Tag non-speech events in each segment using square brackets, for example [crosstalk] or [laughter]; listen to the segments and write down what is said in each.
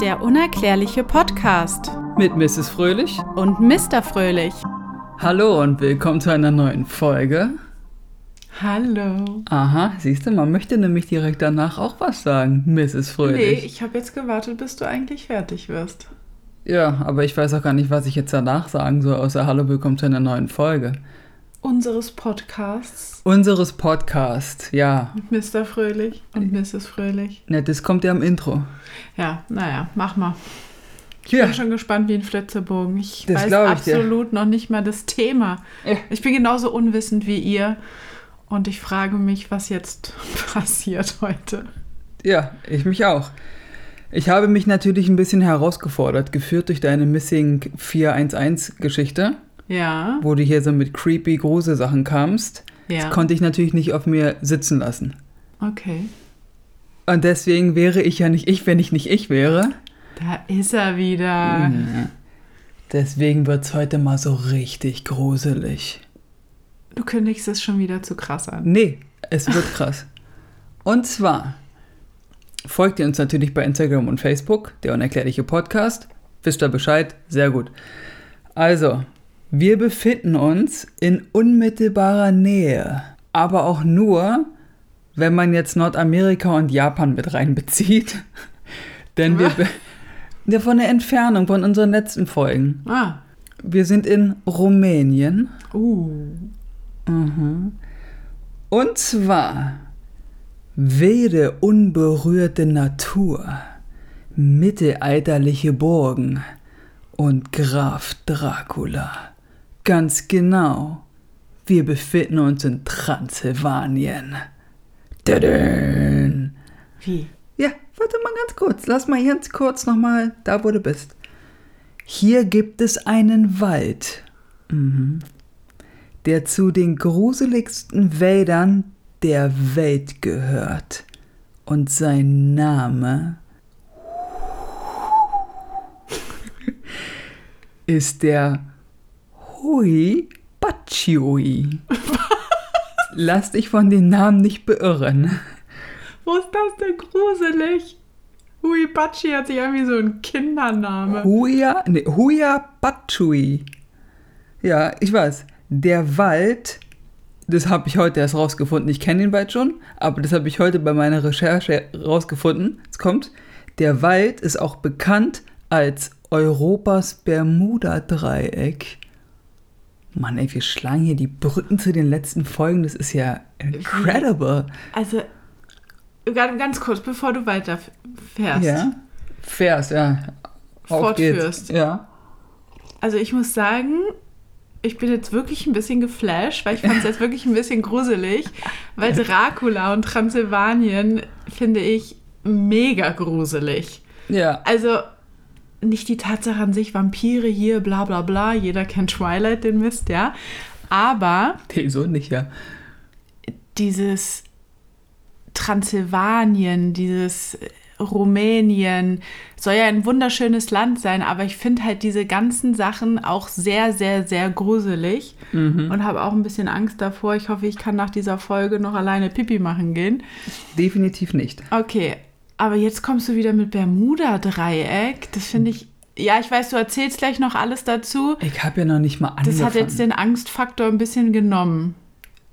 Der unerklärliche Podcast mit Mrs. Fröhlich und Mr. Fröhlich. Hallo und willkommen zu einer neuen Folge. Hallo. Aha, siehst du, man möchte nämlich direkt danach auch was sagen, Mrs. Fröhlich. Nee, ich habe jetzt gewartet, bis du eigentlich fertig wirst. Ja, aber ich weiß auch gar nicht, was ich jetzt danach sagen soll, außer Hallo, willkommen zu einer neuen Folge. Unseres Podcasts. Unseres Podcasts, ja. Mit Mr. Fröhlich und Mrs. Fröhlich. Ne, das kommt ja im Intro. Ja, naja, mach mal. Ich Ja. bin schon gespannt wie ein Flitzebogen. Ich Das weiß ich dir. absolut noch nicht mal das Thema. Ja. Ich bin genauso unwissend wie ihr. Und ich frage mich, was jetzt [laughs] passiert heute. Ja, ich mich auch. Ich habe mich natürlich ein bisschen herausgefordert, geführt durch deine Missing 411-Geschichte, Ja, wo du hier so mit creepy Grusel-Sachen kamst. ja. Das konnte ich natürlich nicht auf mir sitzen lassen. Okay. Und deswegen wäre ich ja nicht ich, wenn ich nicht ich wäre. Da ist er wieder. Mhm. Deswegen wird es heute mal so richtig gruselig. Du kündigst es schon wieder zu krass an. Nee, es wird krass. Und zwar folgt ihr uns natürlich bei Instagram und Facebook, der unerklärliche Podcast. Wisst ihr Bescheid? Sehr gut. Also, wir befinden uns in unmittelbarer Nähe. Aber auch nur, wenn man jetzt Nordamerika und Japan mit reinbezieht. [laughs] Denn wir. Ja, von der Entfernung von unseren letzten Folgen. Ah. Wir sind in Rumänien. Uh. Mhm. Und zwar wilde, unberührte Natur, mittelalterliche Burgen und Graf Dracula. Ganz genau. Wir befinden uns in Transsilvanien. Tadän. Wie? Ja, warte mal ganz kurz. Lass mal ganz kurz nochmal da, wo du bist. Hier gibt es einen Wald, mhm. der zu den gruseligsten Wäldern der Welt gehört. Und sein Name [laughs] ist der Hui Bachiui. Lass dich von den Namen nicht beirren. Wo ist das denn gruselig? Huibachi hat sich irgendwie so ein Kindername. Huya, nee, Huya Bachui. Ja, ich weiß. Der Wald, das habe ich heute erst rausgefunden. Ich kenne den Wald schon, aber das habe ich heute bei meiner Recherche rausgefunden. Es kommt. Der Wald ist auch bekannt als Europas Bermuda-Dreieck. Mann, ey, wir schlagen hier die Brücken zu den letzten Folgen. Das ist ja incredible. Also, ganz ganz kurz, bevor du weiterfährst. Ja. Vers, ja. Auf geht's. Fortführst. Ja. Also, ich muss sagen, ich bin jetzt wirklich ein bisschen geflasht, weil ich fand es jetzt wirklich ein bisschen gruselig, weil Dracula und Transsilvanien finde ich mega gruselig. Ja. Also nicht die Tatsache an sich, Vampire hier, bla bla bla, jeder kennt Twilight, den Mist, ja. Aber Nee, so nicht, ja. dieses Transsilvanien, dieses Rumänien, soll ja ein wunderschönes Land sein, aber ich finde halt diese ganzen Sachen auch sehr, sehr, sehr gruselig und habe auch ein bisschen Angst davor. Ich hoffe, ich kann nach dieser Folge noch alleine Pipi machen gehen. Definitiv nicht. Okay, aber jetzt kommst du wieder mit Bermuda-Dreieck. Das finde ich. Ja, ich weiß, du erzählst gleich noch alles dazu. Ich habe ja noch nicht mal angefangen. Das hat jetzt den Angstfaktor ein bisschen genommen.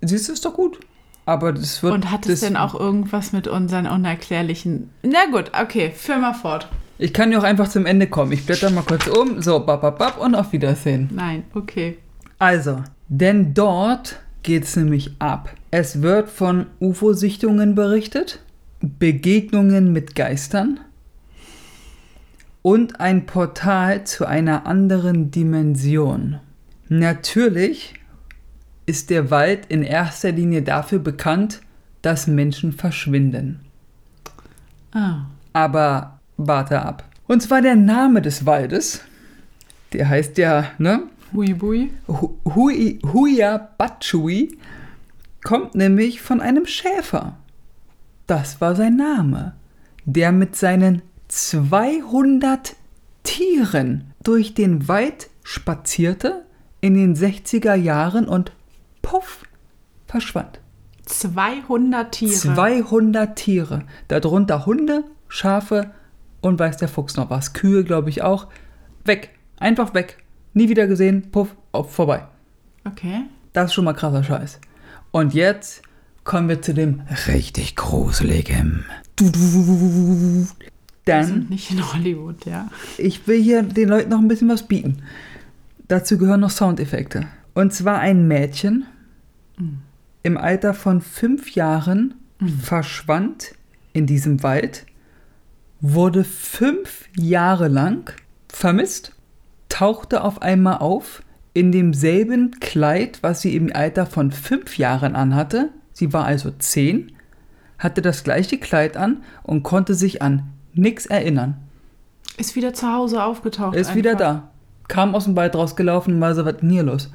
Siehst du, ist doch gut. Aber das wird... Und hat es denn auch irgendwas mit unseren unerklärlichen. Na gut, okay, führ mal fort. Ich kann ja auch einfach zum Ende kommen. Ich blätter mal kurz um. So, bap, bap, bap und auf Wiedersehen. Nein, okay. Also, denn dort geht's nämlich ab. Es wird von UFO-Sichtungen berichtet, Begegnungen mit Geistern und ein Portal zu einer anderen Dimension. Natürlich ist der Wald in erster Linie dafür bekannt, dass Menschen verschwinden. Ah. Aber warte ab. Und zwar der Name des Waldes, der heißt ja, ne? Hui bui. Hu- Hui, Huya Bachui kommt nämlich von einem Schäfer. Das war sein Name, der mit seinen 200 Tieren durch den Wald spazierte in den 60er Jahren und puff, verschwand. 200 Tiere. 200 Tiere, darunter Hunde, Schafe Und weiß der Fuchs noch was. Kühe, glaube ich, auch. Weg. Einfach weg. Nie wieder gesehen. Puff, auf, vorbei. Okay. Das ist schon mal krasser Scheiß. Und jetzt kommen wir zu dem richtig gruseligen. Du, Wir Dann, sind nicht in Hollywood, ja. ich will hier den Leuten noch ein bisschen was bieten. Dazu gehören noch Soundeffekte. Und zwar ein Mädchen im Alter von fünf Jahren verschwand in diesem Wald, wurde fünf Jahre lang vermisst, tauchte auf einmal auf in demselben Kleid, was sie im Alter von fünf Jahren anhatte. Sie war also zehn, hatte das gleiche Kleid an und konnte sich an nichts erinnern. Ist wieder zu Hause aufgetaucht. Ist wieder einfach. da. Kam aus dem Wald rausgelaufen und war so, was denn hier los?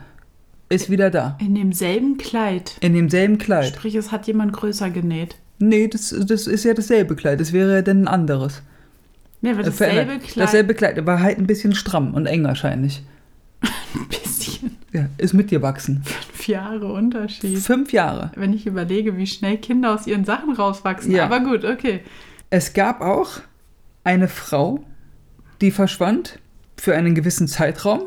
Ist wieder da. In demselben Kleid. In demselben Kleid. Sprich, es hat jemand größer genäht. Nee, das, das ist ja dasselbe Kleid. Das wäre ja dann ein anderes. Nee, aber Äh, dasselbe. Kleid. Dasselbe Kleid, war halt ein bisschen stramm und eng wahrscheinlich. [laughs] [laughs] Ein bisschen. Ja, ist mitgewachsen. Fünf Jahre Unterschied. Fünf Jahre. Wenn ich überlege, wie schnell Kinder aus ihren Sachen rauswachsen. Ja. Aber gut, okay. Es gab auch eine Frau, die verschwand für einen gewissen Zeitraum.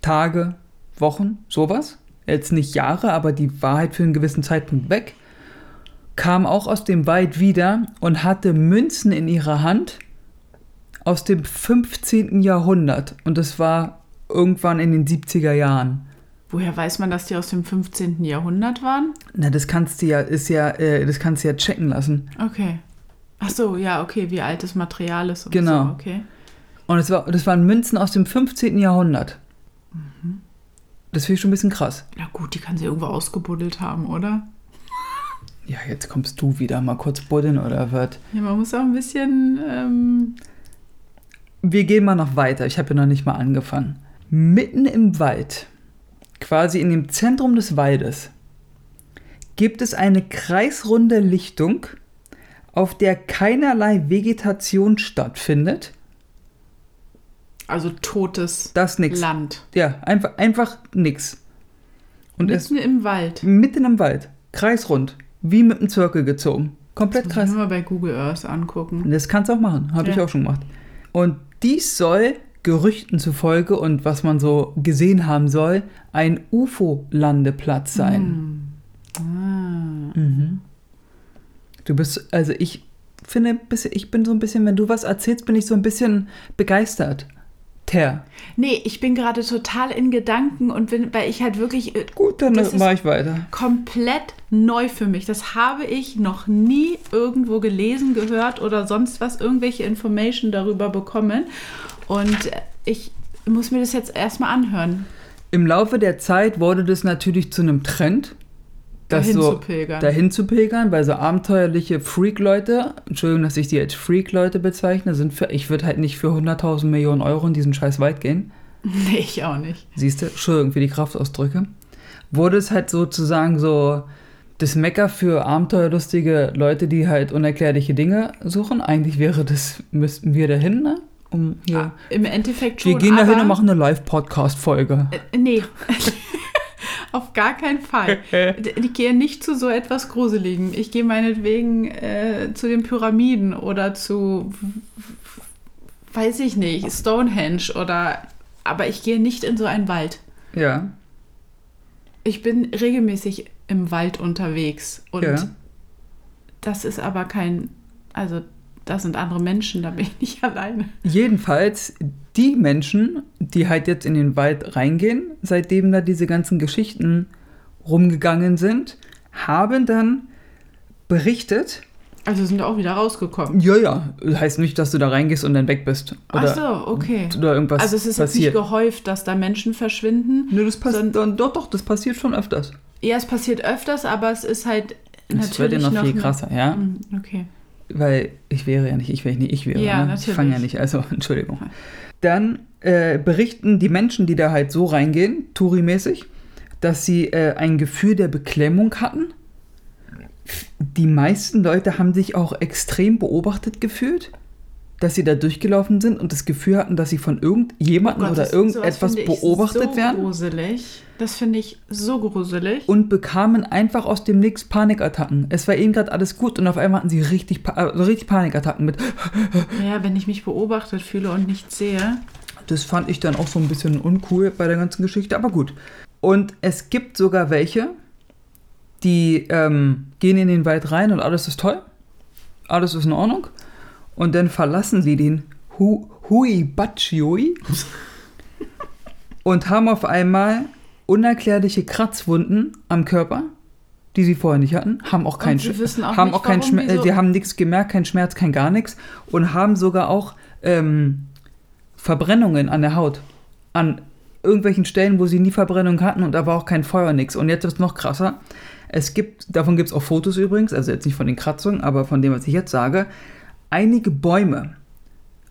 Tage, Wochen, sowas. Jetzt nicht Jahre, aber die war halt für einen gewissen Zeitpunkt weg. Kam auch aus dem Wald wieder und hatte Münzen in ihrer Hand aus dem 15. Jahrhundert. Und das war irgendwann in den 70er Jahren. Woher weiß man, dass die aus dem 15. Jahrhundert waren? Na, das kannst du ja, ist ja, äh, das kannst du ja checken lassen. Okay. Ach so, ja, okay, wie alt das Material ist. Und Genau. So, okay. Und es war, das waren Münzen aus dem 15. Jahrhundert. Das finde ich schon ein bisschen krass. Na gut, die kann sie irgendwo ausgebuddelt haben, oder? [laughs] Ja, jetzt kommst du wieder mal kurz buddeln oder was? Ja, man muss auch ein bisschen. Ähm, Wir gehen mal noch weiter. Ich habe ja noch nicht mal angefangen. Mitten im Wald, quasi in dem Zentrum des Waldes, gibt es eine kreisrunde Lichtung, auf der keinerlei Vegetation stattfindet. also totes Das nix. Land. Ja, einfach, einfach nix. Und es Mitten im Wald. mitten im Wald, kreisrund, wie mit einem Zirkel gezogen. Komplett Das kreis. ich mal bei Google Earth angucken. Das kannst du auch machen, habe ich Ja. auch schon gemacht. Und dies soll Gerüchten zufolge und was man so gesehen haben soll, ein UFO-Landeplatz sein. Ah. Mhm. Du bist, also ich finde, ich bin so ein bisschen, wenn du was erzählst, bin ich so ein bisschen begeistert. Ter. Nee, ich bin gerade total in Gedanken und bin, weil ich halt wirklich äh, Gut, dann mache ich weiter. komplett neu für mich. Das habe ich noch nie irgendwo gelesen, gehört oder sonst was, irgendwelche Information darüber bekommen. Und ich muss mir das jetzt erstmal anhören. Im Laufe der Zeit wurde das natürlich zu einem Trend, das Dahin so zu pilgern. dahin zu pilgern, weil so abenteuerliche Freak-Leute, Entschuldigung, dass ich die als Freak-Leute bezeichne, sind für, ich würde halt nicht für 100.000 Millionen Euro in diesen scheiß Wald gehen. [laughs] Nee, ich auch nicht. Siehst du, Entschuldigung für die Kraftausdrücke. Wurde es halt sozusagen so das Mecker für abenteuerlustige Leute, die halt unerklärliche Dinge suchen. Eigentlich wäre das, müssten wir dahin, ne? Um hier. Ah, Im Endeffekt schon. wir gehen dahin und machen eine Live-Podcast-Folge. Äh, nee. [laughs] Auf gar keinen Fall. [laughs] Ich gehe nicht zu so etwas Gruseligen. Ich gehe meinetwegen äh, zu den Pyramiden oder zu, weiß ich nicht, Stonehenge oder. Aber ich gehe nicht in so einen Wald. Ja. Ich bin regelmäßig im Wald unterwegs und Ja. das ist aber kein. Also, das sind andere Menschen, da bin ich nicht [laughs] alleine. Jedenfalls, die Menschen, die halt jetzt in den Wald reingehen, seitdem da diese ganzen Geschichten rumgegangen sind, haben dann berichtet, Also sind auch wieder rausgekommen. ja, ja, heißt nicht, dass du da reingehst und dann weg bist. Oder, Ach so, okay. oder irgendwas Also es ist jetzt passiert. nicht gehäuft, dass da Menschen verschwinden. Nö, das passiert, doch, doch, das passiert schon öfters. Ja, es passiert öfters, aber es ist halt Das wird ja natürlich noch viel krasser, ja. Hm, Okay. Weil ich wäre ja nicht ich, wenn ich nicht ich wäre. Ja, ne? Ich natürlich. fange ja nicht, also [laughs] Entschuldigung. Dann äh, berichten die Menschen, die da halt so reingehen, Touri-mäßig, dass sie äh, ein Gefühl der Beklemmung hatten. Die meisten Leute haben sich auch extrem beobachtet gefühlt. Dass sie da durchgelaufen sind und das Gefühl hatten, dass sie von irgendjemandem Oh oder das- irgendetwas sowas finde ich beobachtet so werden gruselig. Das finde ich so gruselig. und bekamen einfach aus dem Nix Panikattacken. Es war eben gerade alles gut und auf einmal hatten sie richtig, Pa- also richtig Panikattacken mit. [laughs] Ja, wenn ich mich beobachtet fühle und nichts sehe. Das fand ich dann auch so ein bisschen uncool bei der ganzen Geschichte, aber gut. Und es gibt sogar welche, die ähm, gehen in den Wald rein und alles ist toll, alles ist in Ordnung. Und dann verlassen sie den Hu Huibachioi und haben auf einmal unerklärliche Kratzwunden am Körper, die sie vorher nicht hatten, haben auch keinen sie Sch- wissen auch haben nicht, auch keinen Schmerz, wieso. sie haben nichts gemerkt, kein Schmerz, kein gar nichts und haben sogar auch ähm, Verbrennungen an der Haut. An irgendwelchen Stellen, wo sie nie Verbrennung hatten und da war auch kein Feuer, nix. Und jetzt ist es noch krasser. Es gibt, davon gibt es auch Fotos übrigens, also jetzt nicht von den Kratzungen, aber von dem, was ich jetzt sage. Einige Bäume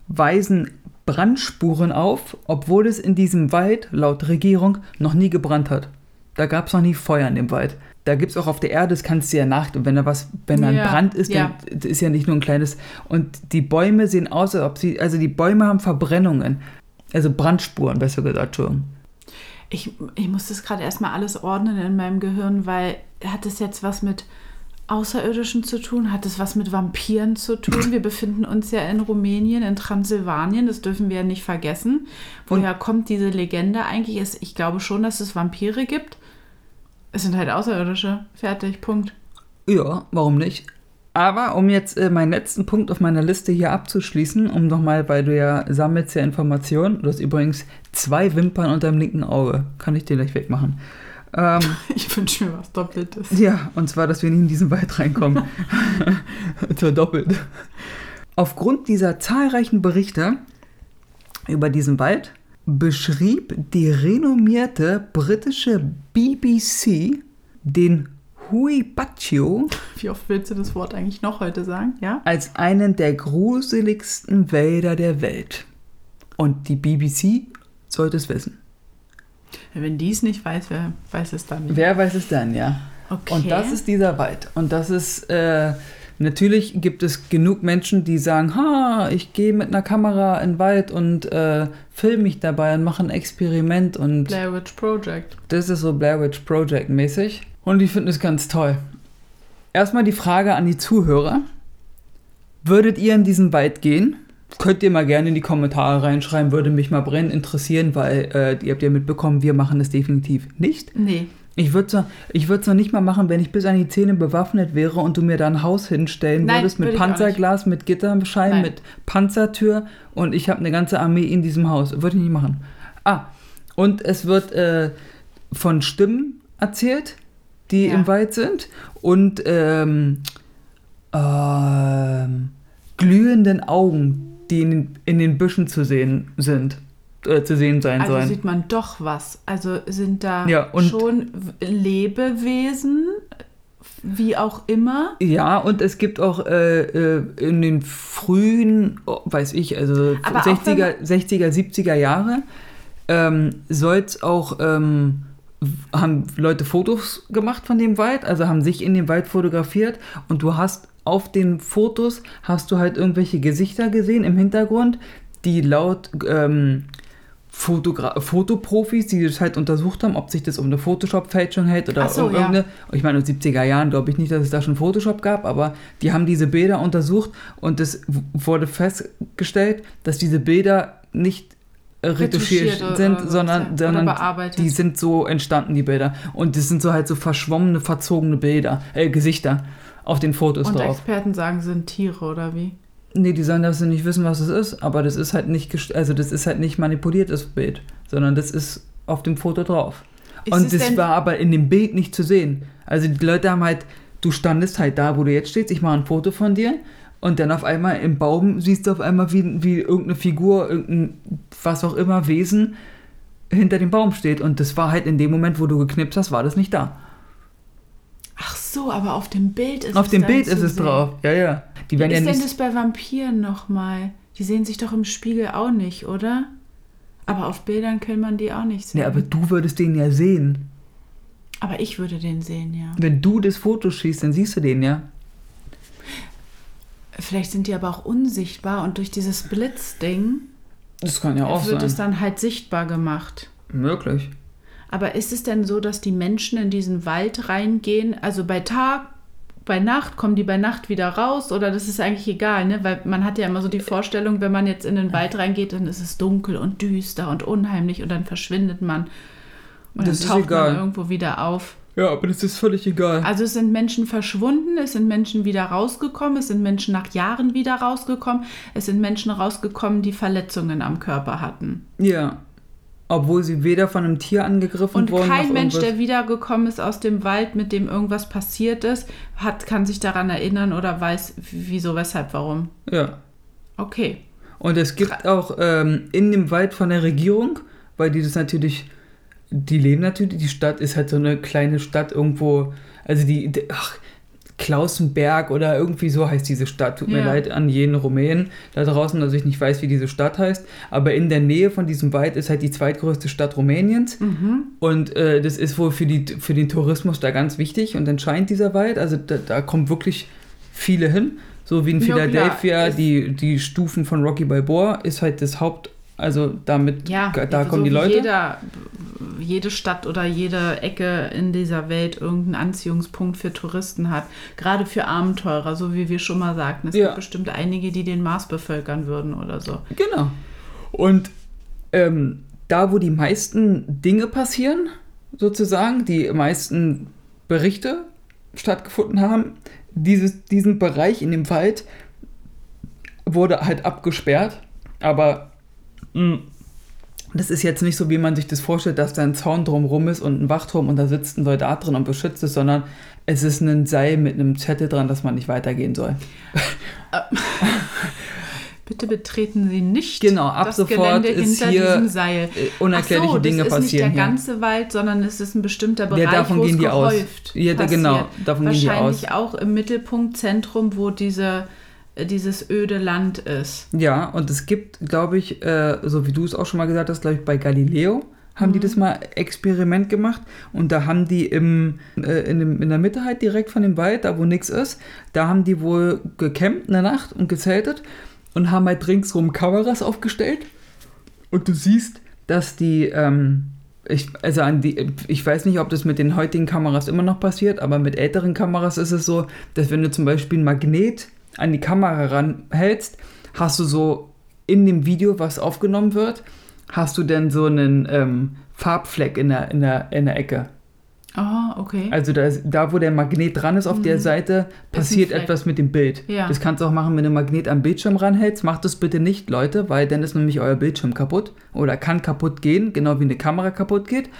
weisen Brandspuren auf, obwohl es in diesem Wald laut Regierung noch nie gebrannt hat. Da gab es noch nie Feuer in dem Wald. Da gibt es auch auf der Erde, das kannst du ja nach, und wenn da was, wenn da ein Ja, Brand ist, ja. dann ist ja nicht nur ein kleines. Und die Bäume sehen aus, als ob sie, also die Bäume haben Verbrennungen. Also Brandspuren, besser gesagt, Entschuldigung. Ich, ich muss das gerade erstmal alles ordnen in meinem Gehirn, weil hat das jetzt was mit Außerirdischen zu tun? Hat es was mit Vampiren zu tun? Wir befinden uns ja in Rumänien, in Transsilvanien, das dürfen wir ja nicht vergessen. Woher kommt diese Legende eigentlich? Ist, ich glaube schon, dass es Vampire gibt. Es sind halt Außerirdische. Fertig, Punkt. Ja, warum nicht? Aber um jetzt äh, meinen letzten Punkt auf meiner Liste hier abzuschließen, um nochmal, weil du ja sammelst ja Informationen, du hast übrigens zwei Wimpern unter dem linken Auge, kann ich dir gleich wegmachen. Ähm, [laughs] Ich wünsche mir was Doppeltes. ja, und zwar, dass wir nicht in diesen Wald reinkommen. [laughs] Zur doppelt. Aufgrund dieser zahlreichen Berichte über diesen Wald beschrieb die renommierte britische BBC den Huibachio Wie oft willst du das Wort eigentlich noch heute sagen? Ja? als einen der gruseligsten Wälder der Welt. Und die BBC sollte es wissen. Wenn die es nicht weiß, wer weiß es dann nicht? Wer weiß es dann, ja? Okay. Und das ist dieser Wald. Und das ist, äh, natürlich gibt es genug Menschen, die sagen, ha, ich gehe mit einer Kamera in den Wald und äh, filme mich dabei und mache ein Experiment. Und Blair Witch Project. das ist so Blair Witch Project mäßig. Und ich finde es ganz toll. Erstmal die Frage an die Zuhörer. Würdet ihr in diesen Wald gehen? Könnt ihr mal gerne in die Kommentare reinschreiben, würde mich mal brennend interessieren, weil äh, ihr habt ja mitbekommen, wir machen das definitiv nicht. Nee. Ich würde es noch, ich noch nicht mal machen, wenn ich bis an die Zähne bewaffnet wäre und du mir da ein Haus hinstellen Nein, würdest mit auch Panzerglas, mit Gitterscheiben, mit Panzertür und ich habe eine ganze Armee in diesem Haus. Würde ich nicht machen. Ah, und es wird äh, von Stimmen erzählt, die Ja. im Wald sind und ähm, ähm, glühenden Augen, die in den, in den Büschen zu sehen sind. Äh, zu sehen sein Also sollen. sieht man doch was. Also sind da Ja, schon Lebewesen, wie auch immer. Ja, und es gibt auch äh, äh, in den frühen, oh, weiß ich, also Aber auch 60er, 60er, 70er Jahre, ähm, soll es auch, ähm, haben Leute Fotos gemacht von dem Wald, also haben sich in dem Wald fotografiert und du hast auf den Fotos, hast du halt irgendwelche Gesichter gesehen im Hintergrund, die laut ähm, Fotogra Fotoprofis, die das halt untersucht haben, ob sich das um eine Photoshop-Fälschung hält oder so, um ja. irgendeine. Ich meine, in den 70er Jahren glaube ich nicht, dass es da schon Photoshop gab, aber die haben diese Bilder untersucht und es wurde festgestellt, dass diese Bilder nicht retuschiert, Retuschiert oder- sind, sondern, sondern bearbeitet. die sind so entstanden, die Bilder. Und das sind so halt so verschwommene, verzogene Bilder, äh, Gesichter auf den Fotos Und drauf. Experten sagen, sind Tiere oder wie? Nee, die sagen, dass sie nicht wissen, was es ist, aber das ist halt nicht, also das ist halt nicht manipuliert, das Bild, sondern das ist auf dem Foto drauf. Ist und das war aber in dem Bild nicht zu sehen. Also die Leute haben halt, du standest halt da, wo du jetzt stehst, ich mache ein Foto von dir und dann auf einmal im Baum siehst du auf einmal, wie, wie irgendeine Figur, irgendein, was auch immer, Wesen hinter dem Baum steht. Und das war halt in dem Moment, wo du geknipst hast, war das nicht da. Ach so, aber auf dem Bild ist auf es dem dann Bild ist es sehen. drauf. Ja, ja. Die Wie werden ja ist denn nicht. das bei Vampiren nochmal? Die sehen sich doch im Spiegel auch nicht, oder? Aber auf Bildern kann man die auch nicht sehen. Ja, aber du würdest den ja sehen. Aber ich würde den sehen, ja. Wenn du das Foto schießt, dann siehst du den ja. Vielleicht sind die aber auch unsichtbar und durch dieses Blitzding Das kann ja auch wird es sein. dann halt sichtbar gemacht. Möglich. Aber ist es denn so, dass die Menschen in diesen Wald reingehen? Also bei Tag, bei Nacht, kommen die bei Nacht wieder raus? Oder das ist eigentlich egal, ne? Weil man hat ja immer so die Vorstellung, wenn man jetzt in den Wald reingeht, dann ist es dunkel und düster und unheimlich und dann verschwindet man. Und Das dann ist taucht egal. man irgendwo wieder auf. Ja, aber das ist völlig egal. Also es sind Menschen verschwunden, es sind Menschen wieder rausgekommen, es sind Menschen nach Jahren wieder rausgekommen, es sind Menschen rausgekommen, die Verletzungen am Körper hatten. Ja. Obwohl sie weder von einem Tier angegriffen Und wurden. kein noch Mensch, der wiedergekommen ist aus dem Wald, mit dem irgendwas passiert ist, hat, kann sich daran erinnern oder weiß, wieso, weshalb, warum. Ja. Okay. Und es gibt auch ähm, in dem Wald von der Regierung, weil die das natürlich, die leben natürlich, die Stadt ist halt so eine kleine Stadt irgendwo, also die, die ach, Klausenberg oder irgendwie so heißt diese Stadt. Tut mir Ja. leid an jeden Rumänen da draußen, dass ich nicht weiß, wie diese Stadt heißt. Aber in der Nähe von diesem Wald ist halt die zweitgrößte Stadt Rumäniens. Und äh, das ist wohl für, die, für den Tourismus da ganz wichtig und entscheidend dieser Wald. Also da, da kommen wirklich viele hin. So wie in klar. Philadelphia, die, die Stufen von Rocky Balboa ist halt das Haupt, also damit, Ja, da so kommen die wie Leute. Jeder, jede Stadt oder jede Ecke in dieser Welt irgendeinen Anziehungspunkt für Touristen hat. Gerade für Abenteurer, so wie wir schon mal sagten. Es Ja. gibt bestimmt einige, die den Mars bevölkern würden oder so. Genau. Und ähm, da, wo die meisten Dinge passieren, sozusagen, die meisten Berichte stattgefunden haben, dieses, diesen Bereich in dem Wald wurde halt abgesperrt. Aber mh, das ist jetzt nicht so, wie man sich das vorstellt, dass da ein Zaun drumrum ist und ein Wachturm und da sitzt ein Soldat drin und beschützt es, sondern es ist ein Seil mit einem Zettel dran, dass man nicht weitergehen soll. [laughs] Bitte betreten Sie nicht Genau, ab das sofort Gelände ist hinter hier, diesem Seil. Äh, unerklärliche so, Dinge das ist passieren nicht der hier. ganze Wald, sondern es ist ein bestimmter Bereich, Ja, davon wo gehen es die aus. gehäuft Ja, da- passiert. genau, davon gehen die Wahrscheinlich auch im Mittelpunktzentrum, wo diese, dieses öde Land ist. Ja, und es gibt, glaube ich, äh, so wie du es auch schon mal gesagt hast, glaube ich, bei Galileo haben Mhm. die das mal Experiment gemacht und da haben die im, äh, in, dem, in der Mitte halt direkt von dem Wald, da wo nichts ist, da haben die wohl gecampt in der Nacht und gezeltet und haben halt ringsrum Kameras aufgestellt und du siehst, dass die, ähm, ich, also an die, ich weiß nicht, ob das mit den heutigen Kameras immer noch passiert, aber mit älteren Kameras ist es so, dass wenn du zum Beispiel ein Magnet an die Kamera ranhältst, hast du so in dem Video, was aufgenommen wird, hast du dann so einen ähm, Farbfleck in der, in, der, in der Ecke. Oh, okay. Also da, ist- da wo der Magnet dran ist auf der Seite, passiert Fleck. etwas mit dem Bild. Ja. Das kannst du auch machen, wenn du ein Magnet am Bildschirm ranhältst. Macht das bitte nicht, Leute, weil dann ist nämlich euer Bildschirm kaputt oder kann kaputt gehen, genau wie eine Kamera kaputt geht.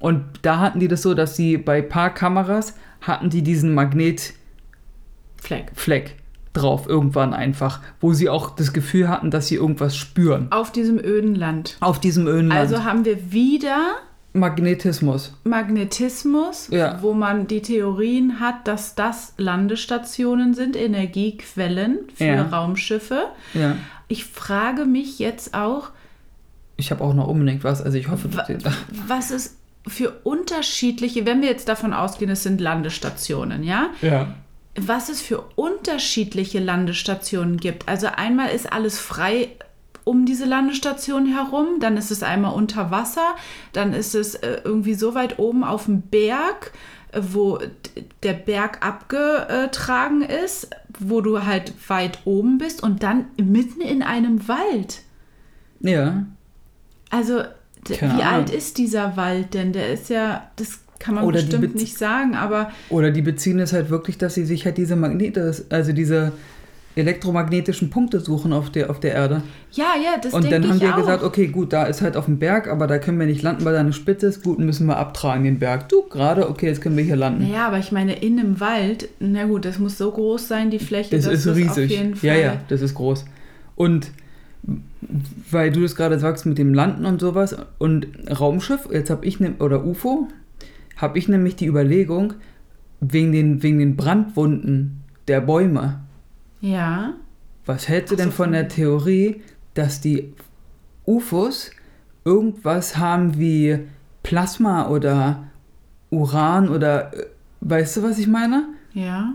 Und da hatten die das so, dass sie bei paar Kameras hatten die diesen Magnetfleck Fleck. Drauf irgendwann einfach, wo sie auch das Gefühl hatten, dass sie irgendwas spüren. Auf diesem öden Land. Auf diesem Ölen Also haben wir wieder Magnetismus. Magnetismus, Ja. wo man die Theorien hat, dass das Landestationen sind, Energiequellen für Ja. Raumschiffe. Ja. Ich frage mich jetzt auch, Ich habe auch noch unbedingt was, also ich hoffe, Wa- was es für unterschiedliche, wenn wir jetzt davon ausgehen, es sind Landestationen, ja? Ja. Was es für unterschiedliche Landestationen gibt. Also einmal ist alles frei um diese Landestation herum, dann ist es einmal unter Wasser, dann ist es äh, irgendwie so weit oben auf dem Berg, äh, wo der Berg abgetragen ist, wo du halt weit oben bist und dann mitten in einem Wald. Ja. Also, Keine wie Ahnung. alt ist dieser Wald denn? Der ist ja, das kann man Oder bestimmt nicht sagen, aber Oder die beziehen es halt wirklich, dass sie sich halt diese Magnete, also diese elektromagnetischen Punkte suchen auf der, auf der Erde. ja, ja, das und denke dann haben auch. gesagt, okay, gut, da ist halt auf dem Berg, aber da können wir nicht landen, weil da eine Spitze ist. Gut, müssen wir abtragen den Berg. Du, gerade, okay, jetzt können wir hier landen. Naja, aber ich meine, in einem Wald, na gut, das muss so groß sein, die Fläche, Das ist riesig. auf jeden Fall. Ja, ja, das ist groß. Und weil du das gerade sagst mit dem Landen und sowas und Raumschiff, jetzt habe ich ne, oder UFO, habe ich nämlich die Überlegung wegen den wegen den Brandwunden der Bäume. Ja. Was hältst du so, denn von der Theorie, dass die UFOs irgendwas haben wie Plasma oder Uran oder äh, weißt du, was ich meine? Ja.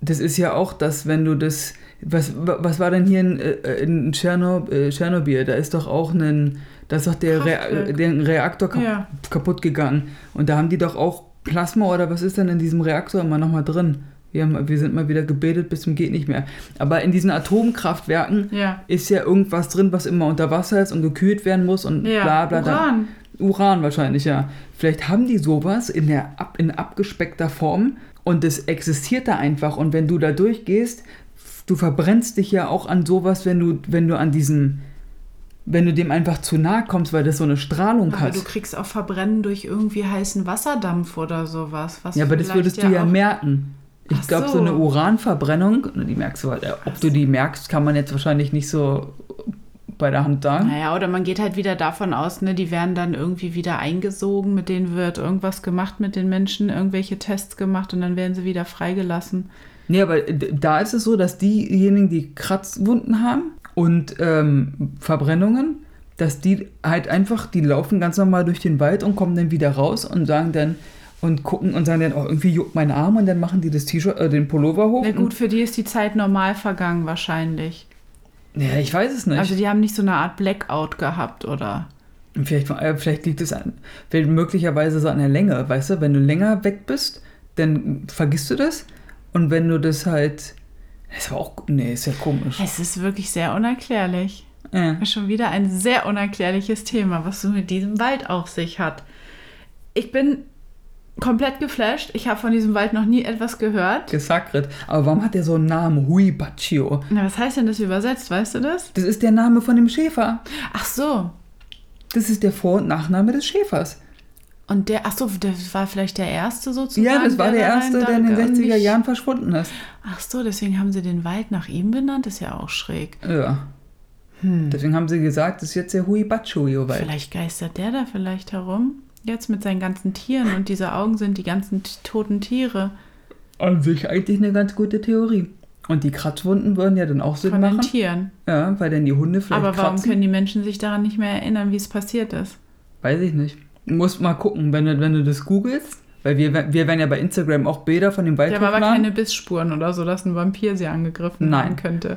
Das ist ja auch das, wenn du das was, was war denn hier in, äh, in äh, Tschernobyl? Da ist doch auch ein, da ist doch der, Re der Reaktor kap ja. kaputt gegangen. Und da haben die doch auch Plasma oder was ist denn in diesem Reaktor immer nochmal drin? Wir, haben, wir sind mal wieder gebildet bis zum geht nicht mehr. Aber in diesen Atomkraftwerken ja. ist ja irgendwas drin, was immer unter Wasser ist und gekühlt werden muss und ja. bla bla. Uran. Da. Uran wahrscheinlich, ja. Vielleicht haben die sowas in, der, in abgespeckter Form und es existiert da einfach. Und wenn du da durchgehst, du verbrennst dich ja auch an sowas, wenn du, wenn du an diesen wenn du dem einfach zu nahe kommst, weil das so eine Strahlung aber hat. du kriegst auch Verbrennen durch irgendwie heißen Wasserdampf oder sowas. ja, aber das würdest ja du ja merken. Ich glaube, so. so. eine Uranverbrennung, die merkst du halt, ob du die merkst, kann man jetzt wahrscheinlich nicht so bei der Hand sagen. Naja, oder man geht halt wieder davon aus, ne, die werden dann irgendwie wieder eingesogen, mit denen wird irgendwas gemacht mit den Menschen, irgendwelche Tests gemacht und dann werden sie wieder freigelassen. Nee, aber da ist es so, dass diejenigen, die Kratzwunden haben und ähm, Verbrennungen, dass die halt einfach, die laufen ganz normal durch den Wald und kommen dann wieder raus und sagen dann, und gucken und sagen dann, oh, irgendwie juckt mein Arm und dann machen die das T-Shirt, äh, den Pullover hoch. Na gut, für die ist die Zeit normal vergangen wahrscheinlich. Ja, ich weiß es nicht. Also die haben nicht so eine Art Blackout gehabt, oder? Vielleicht, äh, vielleicht liegt es an, möglicherweise so an der Länge, weißt du? Wenn du länger weg bist, dann vergisst du das. Und wenn du das halt. Ist aber auch. Nee, ist ja komisch. Es ist wirklich sehr unerklärlich. Ja. Schon wieder ein sehr unerklärliches Thema, was so mit diesem Wald auf sich hat. Ich bin komplett geflasht. Ich habe von diesem Wald noch nie etwas gehört. Gesakret. Aber warum hat der so einen Namen? Hui Baccio. Na, was heißt denn das übersetzt? Weißt du das? Das ist der Name von dem Schäfer. Ach so. Das ist der Vor- und Nachname des Schäfers. Und der, ach so, der war vielleicht der Erste sozusagen? Ja, das war der, der Erste, der in den 60er Jahren verschwunden ist. Ach so, deswegen haben sie den Wald nach ihm benannt? Das ist ja auch schräg. Ja. Hm. Deswegen haben sie gesagt, das ist jetzt der Hui Baccio-Wald. Vielleicht geistert der da vielleicht herum? Jetzt mit seinen ganzen Tieren und diese Augen sind die ganzen toten Tiere. An sich eigentlich eine ganz gute Theorie. Und die Kratzwunden würden ja dann auch Sinn Von machen. den Tieren. Ja, weil dann die Hunde vielleicht Aber warum kratzen. können die Menschen sich daran nicht mehr erinnern, wie es passiert ist? Weiß ich nicht. Du musst mal gucken, wenn du, wenn du das googelst. Weil wir, wir werden ja bei Instagram auch Bilder von dem Wald Ja, aber keine Bissspuren oder so, dass ein Vampir sie angegriffen Nein. haben könnte.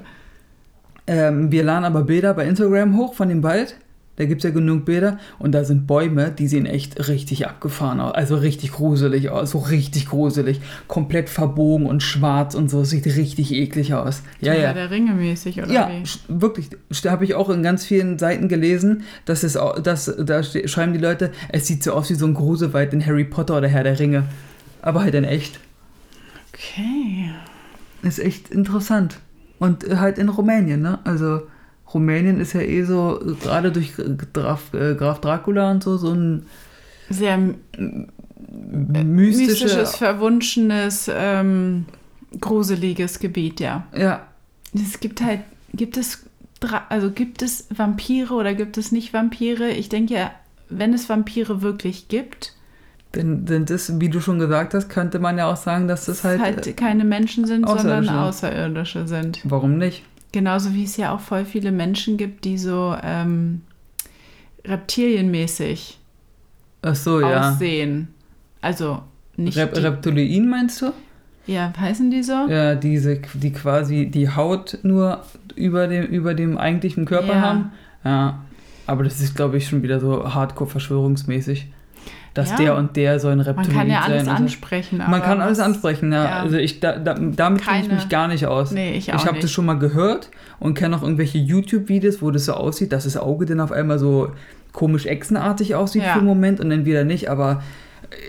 Ähm, wir laden aber Bilder bei Instagram hoch von dem Wald. Da gibt es ja genug Bilder und da sind Bäume, die sehen echt richtig abgefahren aus. Also richtig gruselig aus, so richtig gruselig. Komplett verbogen und schwarz und so. Sieht richtig eklig aus. Ja, ja. der Ringe mäßig, oder ja, wie? wirklich. Da habe ich auch in ganz vielen Seiten gelesen, dass es, au- dass, da schreiben die Leute, es sieht so aus wie so ein Gruselwald in Harry Potter oder Herr der Ringe. Aber halt in echt. Okay. Ist echt interessant. Und halt in Rumänien, ne? Also Rumänien ist ja eh so, äh, gerade durch Graf, äh, Graf Dracula und so, so ein Sehr mystische, mystisches, verwunschenes, ähm, gruseliges Gebiet, ja. ja, Es gibt halt, gibt es, also gibt es Vampire oder gibt es nicht Vampire? Ich denke ja, wenn es Vampire wirklich gibt, denn, denn das, wie du schon gesagt hast, könnte man ja auch sagen, dass das halt, halt, äh, keine Menschen sind, sondern. Außerirdische sind. warum nicht? Genauso wie es ja auch voll viele Menschen gibt, die so ähm, reptilienmäßig Ach so, ja. aussehen. Also nicht. Rep Reptilien meinst du? ja, heißen die so? Ja, diese, die quasi die Haut nur über dem, über dem eigentlichen Körper Ja. haben. Ja. Aber das ist, glaube ich, schon wieder so hardcore-verschwörungsmäßig. Dass Ja. der und der so ein Man Reptilien kann ja alles sein. so. ansprechen. Man kann alles ansprechen, ja. ja. Also ich, da, da, damit kenne ich mich gar nicht aus. Nee, ich auch ich habe das schon mal gehört und kenne auch irgendwelche YouTube-Videos, wo das so aussieht, dass das Auge dann auf einmal so komisch echsenartig aussieht Ja. für einen Moment und dann wieder nicht, aber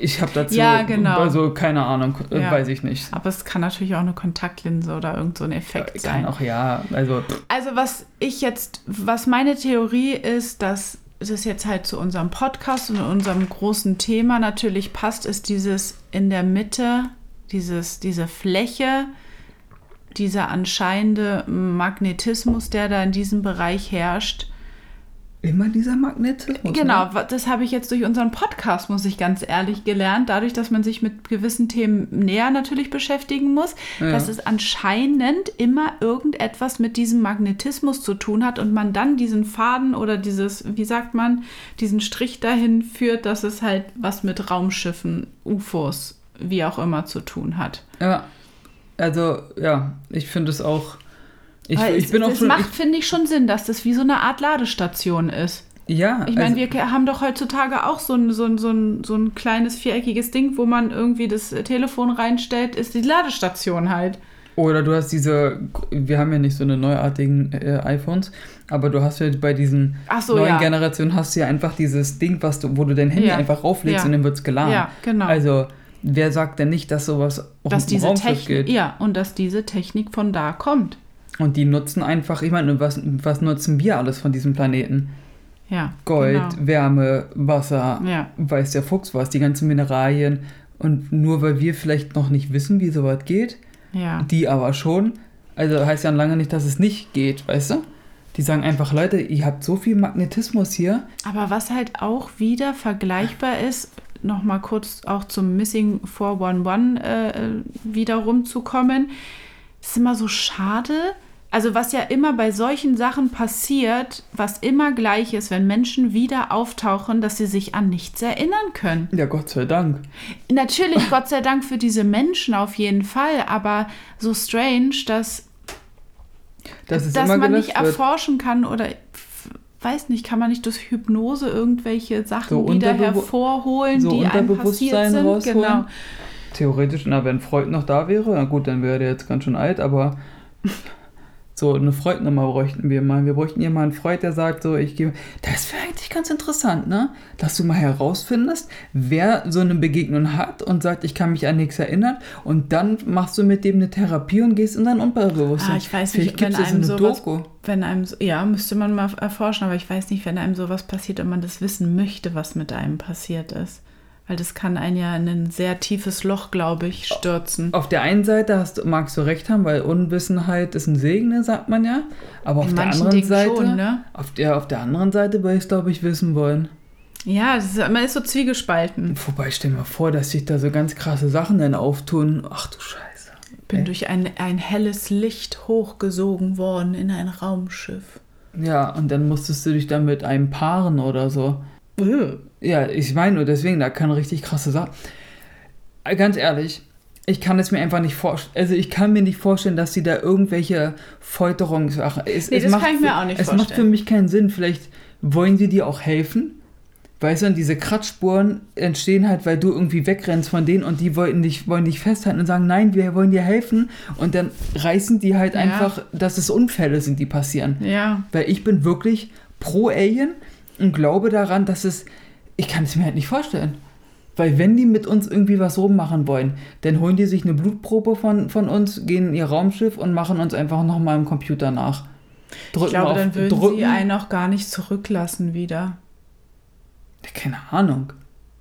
ich habe dazu Ja, genau. also keine Ahnung, Ja. weiß ich nicht. Aber es kann natürlich auch eine Kontaktlinse oder irgend so ein Effekt sein. Kann auch ja, also Also was ich jetzt, was meine Theorie ist, dass es jetzt halt zu unserem Podcast und unserem großen Thema natürlich passt, ist dieses in der Mitte, dieses, diese Fläche, dieser anscheinende Magnetismus, der da in diesem Bereich herrscht. Immer dieser Magnetismus. Genau, Ne? das habe ich jetzt durch unseren Podcast, muss ich ganz ehrlich gelernt, dadurch, dass man sich mit gewissen Themen näher natürlich beschäftigen muss, Ja. dass es anscheinend immer irgendetwas mit diesem Magnetismus zu tun hat und man dann diesen Faden oder dieses, wie sagt man, diesen Strich dahin führt, dass es halt was mit Raumschiffen, UFOs, wie auch immer zu tun hat. Ja. Also, ja, ich finde es auch Ich, Weil ich es, bin auch es schon. macht, finde ich, schon Sinn, dass das wie so eine Art Ladestation ist. ja, Ich meine, also, wir haben doch heutzutage auch so ein, so, ein, so, ein, so ein kleines viereckiges Ding, wo man irgendwie das Telefon reinstellt, ist die Ladestation halt. Oder du hast diese, wir haben ja nicht so eine neuartigen äh, iPhones, aber du hast ja bei diesen so, neuen ja. Generationen hast du ja einfach dieses Ding, was du, wo du dein Handy Ja. einfach rauflegst Ja. und dann wird es geladen. Ja, genau. Also, wer sagt denn nicht, dass sowas auch dass diese Raumschiff Technik, geht? ja, und dass diese Technik von da kommt. Und die nutzen einfach, ich meine, was, was nutzen wir alles von diesem Planeten? Ja. Gold, Genau. Wärme, Wasser, Ja. weiß der Fuchs was, die ganzen Mineralien. Und nur weil wir vielleicht noch nicht wissen, wie sowas geht, Ja. die aber schon, also heißt ja lange nicht, dass es nicht geht, weißt du? Die sagen einfach, Leute, ihr habt so viel Magnetismus hier. Aber was halt auch wieder vergleichbar ist, nochmal kurz auch zum Missing 411 äh, wieder rumzukommen, ist immer so schade. Also was ja immer bei solchen Sachen passiert, was immer gleich ist, wenn Menschen wieder auftauchen, dass sie sich an nichts erinnern können. Ja, Gott sei Dank. Natürlich, [laughs] Gott sei Dank für diese Menschen auf jeden Fall, aber so strange, dass, es dass man nicht wird. erforschen kann oder weiß nicht, kann man nicht durch Hypnose irgendwelche Sachen So wieder hervorholen, so die einem passiert sind. rausholen? Genau. Theoretisch, na, wenn Freud noch da wäre, na gut, dann wäre der jetzt ganz schön alt, aber [laughs] so eine Freud-Nummer bräuchten wir mal. Wir bräuchten jemanden einen Freud, der sagt so, ich gebe. Das wäre eigentlich ganz interessant, ne? Dass du mal herausfindest, wer so eine Begegnung hat und sagt, ich kann mich an nichts erinnern und dann machst du mit dem eine Therapie und gehst in dein Unterbewusstsein. Ah, ich weiß Vielleicht nicht, wenn einem eine sowas, Doku. wenn einem, so- ja, müsste man mal erforschen, aber ich weiß nicht, wenn einem sowas passiert und man das wissen möchte, was mit einem passiert ist. Weil das kann einen ja in ein sehr tiefes Loch, glaube ich, stürzen. Auf der einen Seite hast, magst du recht haben, weil Unwissenheit ist ein Segen, ne, sagt man ja. Aber auf In der anderen Dingen Seite, schon, ne? auf, der, auf der anderen Seite will ich es, glaube ich, wissen wollen. Ja, ist, man ist so zwiegespalten. Wobei, stell dir mal vor, dass sich da so ganz krasse Sachen dann auftun. Ach du Scheiße. Bin Ey. durch ein, ein helles Licht hochgesogen worden in ein Raumschiff. Ja, und dann musstest du dich dann mit einem paaren oder so. Äh. Ja, ich meine nur deswegen, da kann richtig krasse Sachen. Äh, Ganz ehrlich, ich kann es mir einfach nicht vorstellen. Also ich kann mir nicht vorstellen, dass sie da irgendwelche Folterungssachen. Es, Nee, es das macht kann ich mir für- auch nicht Es macht für vorstellen. mich keinen Sinn. Vielleicht wollen sie dir auch helfen. Weißt du, und diese Kratzspuren entstehen halt, weil du irgendwie wegrennst von denen und die wollten dich, wollen dich festhalten und sagen, nein, wir wollen dir helfen. Und dann reißen die halt Ja. einfach, dass es Unfälle sind, die passieren. Ja, Weil ich bin wirklich pro Alien und glaube daran, dass es. Ich kann es mir halt nicht vorstellen. Weil wenn die mit uns irgendwie was rummachen wollen, dann holen die sich eine Blutprobe von, von uns, gehen in ihr Raumschiff und machen uns einfach nochmal im Computer nach. Drücken ich glaube, auf dann würden drücken. sie einen auch gar nicht zurücklassen wieder. Keine Ahnung.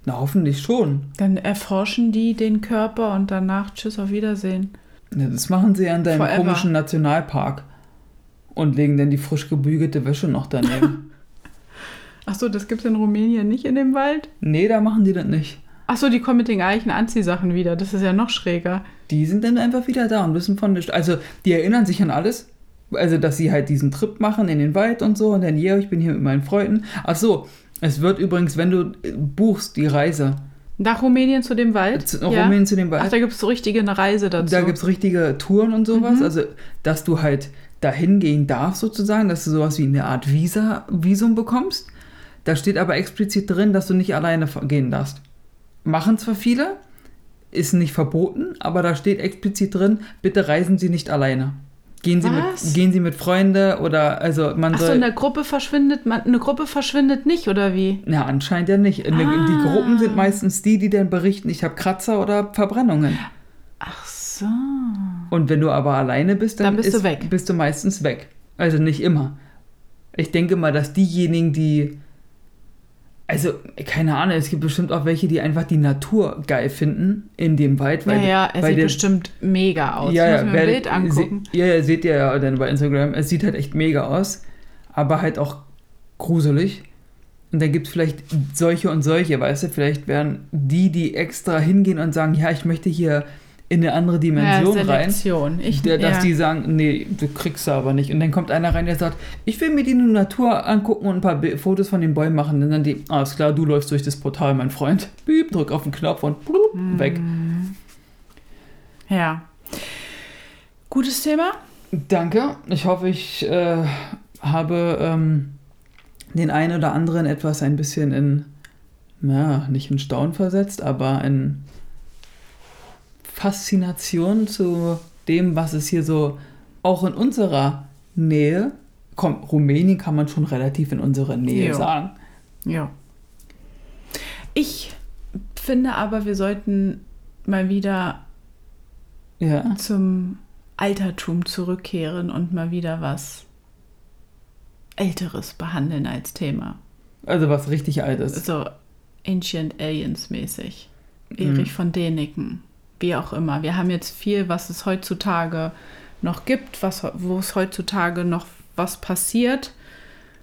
Na, hoffentlich schon. Dann erforschen die den Körper und danach Tschüss, auf Wiedersehen. Ja, das machen sie ja in deinem Forever. komischen Nationalpark. Und legen dann die frisch gebügelte Wäsche noch daneben. [laughs] Achso, das gibt es in Rumänien nicht in dem Wald? nee, da machen die das nicht. Achso, die kommen mit den gleichen Anziehsachen wieder. Das ist ja noch schräger. Die sind dann einfach wieder da und wissen von nichts. Also, die erinnern sich an alles. Also, dass sie halt diesen Trip machen in den Wald und so. Und dann, ja, ich bin hier mit meinen Freunden. Ach so, es wird übrigens, wenn du äh, buchst die Reise Nach Rumänien zu dem Wald? zu, Rumänien zu dem Ach, Wald, da gibt es so richtige eine Reise dazu. da gibt es richtige Touren und sowas. Mhm. Also, dass du halt dahin gehen darfst sozusagen, dass du sowas wie eine Art Visa, Visum bekommst. Da steht aber explizit drin, dass du nicht alleine gehen darfst. Machen zwar viele, ist nicht verboten, aber da steht explizit drin, bitte reisen Sie nicht alleine. Gehen Sie, Was? mit, gehen Sie mit Freunden oder also man Achso, soll. in der Gruppe verschwindet man, eine Gruppe verschwindet nicht, oder wie? na, anscheinend ja nicht. Ah. Die Gruppen sind meistens die, die dann berichten, ich habe Kratzer oder Verbrennungen. Ach so. Und wenn du aber alleine bist, dann, Dann bist ist, du weg. Bist du meistens weg. Also nicht immer. Ich denke mal, dass diejenigen, die. Also, keine Ahnung, es gibt bestimmt auch welche, die einfach die Natur geil finden in dem Wald. Ja, ja, er weil sieht der- bestimmt mega aus. Ja, ich ja, muss mir ein Bild angucken. Se, ja, ja, seht ihr ja dann bei Instagram. Es sieht halt echt mega aus, aber halt auch gruselig. Und dann gibt es vielleicht solche und solche, weißt du? Vielleicht werden die, die extra hingehen und sagen, ja, ich möchte hier in eine andere Dimension ja, rein. Selektion. Ich, Der, dass ja. die sagen, nee, du kriegst sie aber nicht. Und dann kommt einer rein, der sagt, ich will mir die Natur angucken und ein paar Fotos von den Bäumen machen. Und dann die, alles klar, du läufst durch das Portal, mein Freund. Piep, drück auf den Knopf und blub, weg. Ja. Gutes Thema. Danke. Ich hoffe, ich äh, habe ähm, den einen oder anderen etwas ein bisschen in, ja, nicht in Staunen versetzt, aber in Faszination zu dem, was es hier so auch in unserer Nähe, komm, Rumänien kann man schon relativ in unserer Nähe Jo. sagen. Ja. Ich finde aber, wir sollten mal wieder Ja. zum Altertum zurückkehren und mal wieder was Älteres behandeln als Thema. Also was richtig Altes. So Ancient Aliens mäßig. Erich von Däniken. Wie auch immer. Wir haben jetzt viel, was es heutzutage noch gibt, was, wo es heutzutage noch was passiert.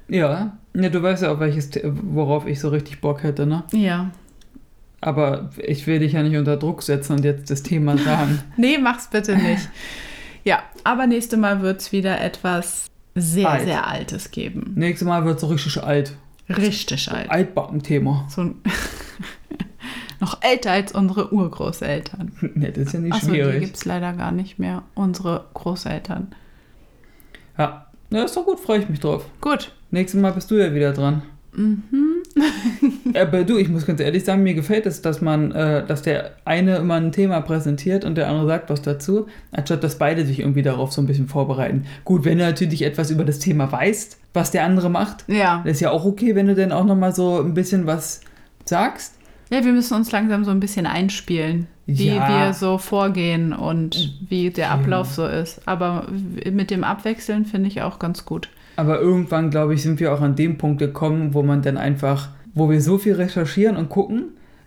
Ja. Ja, du weißt ja auch, welches, worauf ich so richtig Bock hätte, ne? Ja. Aber ich will dich ja nicht unter Druck setzen und jetzt das Thema [laughs] sagen. Nee, mach's bitte nicht. Ja, aber nächste Mal wird es wieder etwas sehr, Alt. sehr Altes geben. Nächstes Mal wird es so richtig alt. Richtig alt. Altbacken-Thema. So ein [laughs] noch älter als unsere Urgroßeltern. [laughs] Ne, das ist ja nicht Achso, die schwierig. gibt es leider gar nicht mehr. Unsere Großeltern. Ja. ja, ist doch gut, freue ich mich drauf. Gut. Nächstes Mal bist du ja wieder dran. Mhm. [laughs] Aber du, ich muss ganz ehrlich sagen, mir gefällt es, dass man, äh, dass der eine immer ein Thema präsentiert und der andere sagt was dazu, anstatt dass beide sich irgendwie darauf so ein bisschen vorbereiten. Gut, wenn du natürlich etwas über das Thema weißt, was der andere macht, Ja. ist ja auch okay, wenn du dann auch nochmal so ein bisschen was sagst. Ja, wir müssen uns langsam so ein bisschen einspielen, wie Ja. wir so vorgehen und wie der Ablauf so ist. Aber mit dem Abwechseln finde ich auch ganz gut. Aber irgendwann, glaube ich, sind wir auch an dem Punkt gekommen, wo man dann einfach, wo wir so viel recherchieren und gucken,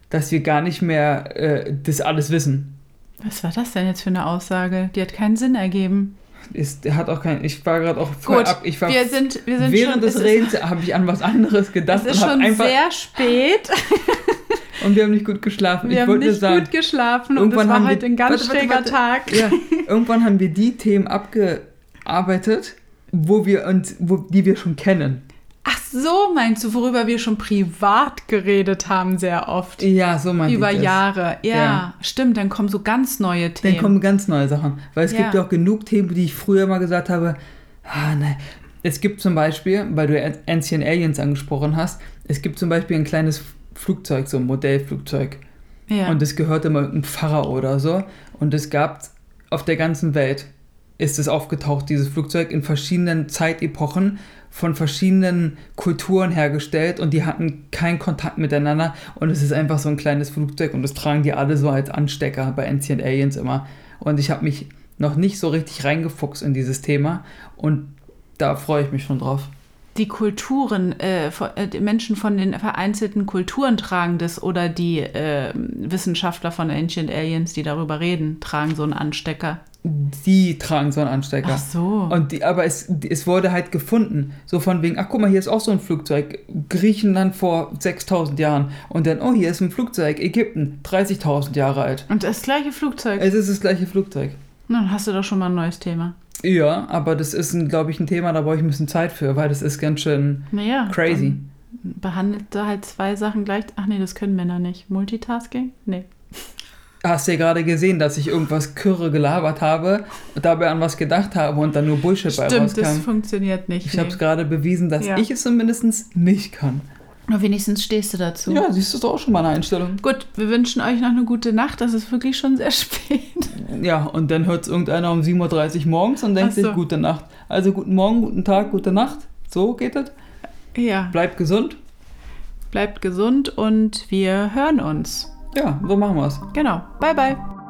dass wir gar nicht mehr äh, das alles wissen. Was war das denn jetzt für eine Aussage? Die hat keinen Sinn ergeben. Ist, hat auch kein, ich war gerade auch voll Gut, ab. Ich war wir sind, wir sind während schon, des Redens habe ich an was anderes gedacht Es ist schon sehr spät. [laughs] und wir haben nicht gut geschlafen. Wir ich haben nicht sagen, gut geschlafen und es war haben wir- heute ein ganz warte, warte, schräger warte. Tag. ja, [laughs] irgendwann haben wir die Themen abgearbeitet, wo wir uns, wo, die wir schon kennen. Ach so, meinst du, worüber wir schon privat geredet haben, sehr oft? Ja, so meinte Über ich das. Jahre. Ja, Ja. stimmt, dann kommen so ganz neue Themen. Dann kommen ganz neue Sachen. Weil es Ja. gibt ja auch genug Themen, die ich früher mal gesagt habe, ah, nein. Es gibt zum Beispiel, weil du Ancient Aliens angesprochen hast, es gibt zum Beispiel ein kleines Flugzeug, so ein Modellflugzeug. ja. Und es gehörte mal einem Pfarrer oder so. Und es gab auf der ganzen Welt, ist es aufgetaucht, dieses Flugzeug, in verschiedenen Zeitepochen von verschiedenen Kulturen hergestellt und die hatten keinen Kontakt miteinander und es ist einfach so ein kleines Flugzeug und das tragen die alle so als Anstecker bei Ancient Aliens immer. Und ich habe mich noch nicht so richtig reingefuchst in dieses Thema und da freue ich mich schon drauf. Die Kulturen, äh, äh, die Menschen von den vereinzelten Kulturen tragen das oder die äh, Wissenschaftler von Ancient Aliens, die darüber reden, tragen so einen Anstecker. Die tragen so einen Anstecker. Ach so. Und die, aber es, es wurde halt gefunden. So von wegen, ach guck mal, hier ist auch so ein Flugzeug. Griechenland vor 6000 Jahren. Und dann, oh, hier ist ein Flugzeug. Ägypten, 30.000 Jahre alt. Und das gleiche Flugzeug. Es ist das gleiche Flugzeug. Dann hast du doch schon mal ein neues Thema. Ja, aber das ist, glaube ich, ein Thema, da brauche ich ein bisschen Zeit für, weil das ist ganz schön Naja. crazy. Behandelt da halt zwei Sachen gleich. Ach nee, das können Männer nicht. Multitasking? Nee. Hast du ja gerade gesehen, dass ich irgendwas Kürre gelabert habe, dabei an was gedacht habe und dann nur Bullshit bei Stimmt, das rauskam. funktioniert nicht. Ich habe es gerade bewiesen, dass Ja. ich es zumindest nicht kann. Aber wenigstens stehst du dazu. Ja, siehst du, ist doch auch schon mal eine Einstellung. Gut, wir wünschen euch noch eine gute Nacht. Das ist wirklich schon sehr [laughs] spät. Ja, und dann hört es irgendeiner um 7.30 Uhr morgens und denkt so. sich, gute Nacht. Also guten Morgen, guten Tag, gute Nacht. So geht das. Ja, Bleibt gesund. bleibt gesund und wir hören uns. Ja, so machen wir es. Genau. Bye, bye.